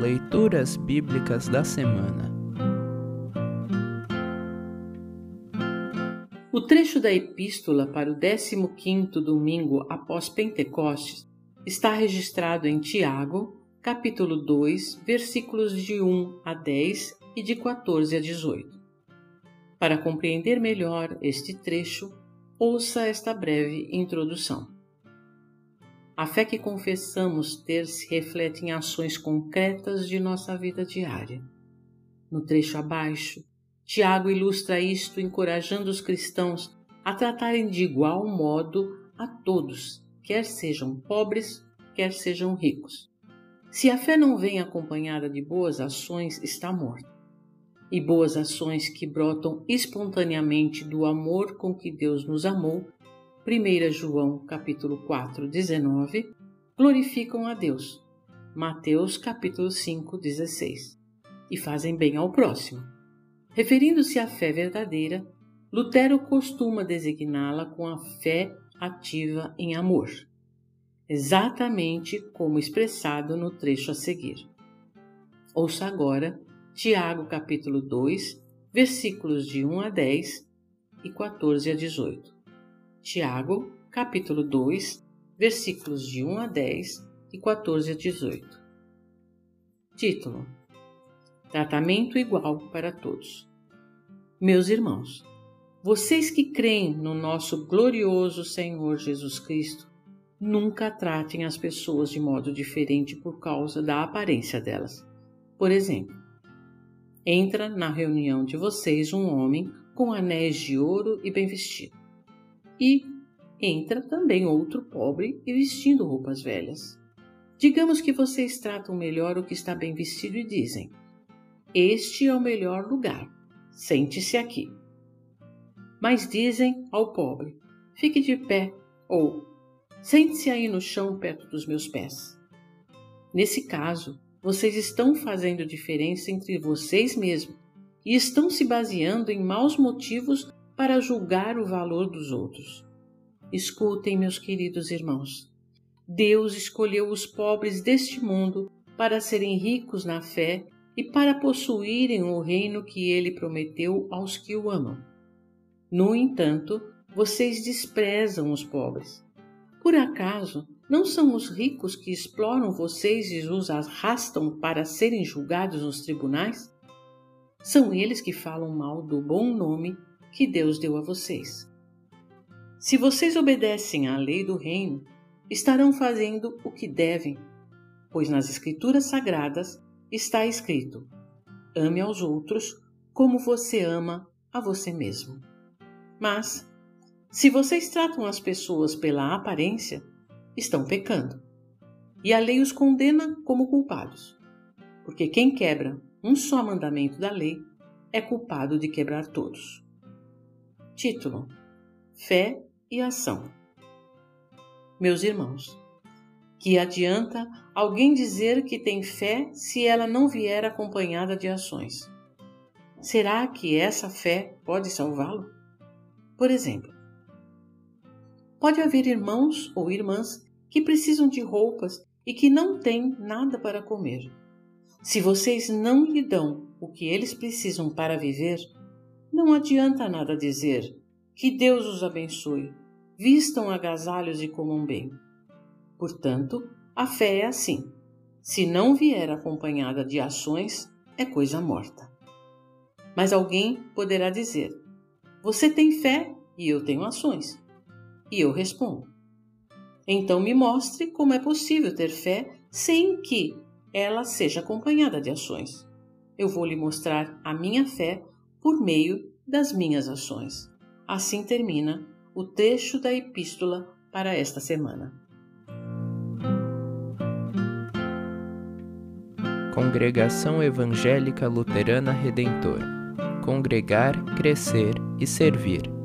Leituras Bíblicas da Semana O trecho da epístola para o 15º domingo após Pentecostes está registrado em Tiago, capítulo 2, versículos de 1 a 10 e de 14 a 18. Para compreender melhor este trecho, ouça esta breve introdução. A fé que confessamos ter se reflete em ações concretas de nossa vida diária. No trecho abaixo, Tiago ilustra isto encorajando os cristãos a tratarem de igual modo a todos, quer sejam pobres, quer sejam ricos. Se a fé não vem acompanhada de boas ações, está morta. E boas ações que brotam espontaneamente do amor com que Deus nos amou 1 João capítulo 4, 19, glorificam a Deus. Mateus capítulo 5, 16. E fazem bem ao próximo. Referindo-se à fé verdadeira, Lutero costuma designá-la com a fé ativa em amor, exatamente como expressado no trecho a seguir. Ouça agora Tiago capítulo 2, versículos de 1 a 10 e 14 a 18. Tiago, capítulo 2, versículos de 1 a 10 e 14 a 18. Título: Tratamento igual para todos. Meus irmãos, vocês que creem no nosso glorioso Senhor Jesus Cristo, nunca tratem as pessoas de modo diferente por causa da aparência delas. Por exemplo, entra na reunião de vocês um homem com anéis de ouro e bem vestido e entra também outro pobre e vestindo roupas velhas. Digamos que vocês tratam melhor o que está bem vestido e dizem: Este é o melhor lugar, sente-se aqui. Mas dizem ao pobre: Fique de pé, ou Sente-se aí no chão perto dos meus pés. Nesse caso, vocês estão fazendo diferença entre vocês mesmos e estão se baseando em maus motivos para julgar o valor dos outros. Escutem, meus queridos irmãos. Deus escolheu os pobres deste mundo para serem ricos na fé e para possuírem o reino que ele prometeu aos que o amam. No entanto, vocês desprezam os pobres. Por acaso, não são os ricos que exploram vocês e os arrastam para serem julgados nos tribunais? São eles que falam mal do bom nome que Deus deu a vocês. Se vocês obedecem à lei do reino, estarão fazendo o que devem, pois nas Escrituras Sagradas está escrito: ame aos outros como você ama a você mesmo. Mas, se vocês tratam as pessoas pela aparência, estão pecando. E a lei os condena como culpados, porque quem quebra um só mandamento da lei é culpado de quebrar todos. Título: Fé e Ação. Meus irmãos, que adianta alguém dizer que tem fé se ela não vier acompanhada de ações? Será que essa fé pode salvá-lo? Por exemplo, pode haver irmãos ou irmãs que precisam de roupas e que não têm nada para comer. Se vocês não lhe dão o que eles precisam para viver, não adianta nada dizer que Deus os abençoe, vistam agasalhos e comam bem. Portanto, a fé é assim. Se não vier acompanhada de ações, é coisa morta. Mas alguém poderá dizer: Você tem fé e eu tenho ações. E eu respondo: Então me mostre como é possível ter fé sem que ela seja acompanhada de ações. Eu vou lhe mostrar a minha fé por meio das minhas ações. Assim termina o trecho da epístola para esta semana. Congregação Evangélica Luterana Redentor Congregar, Crescer e Servir.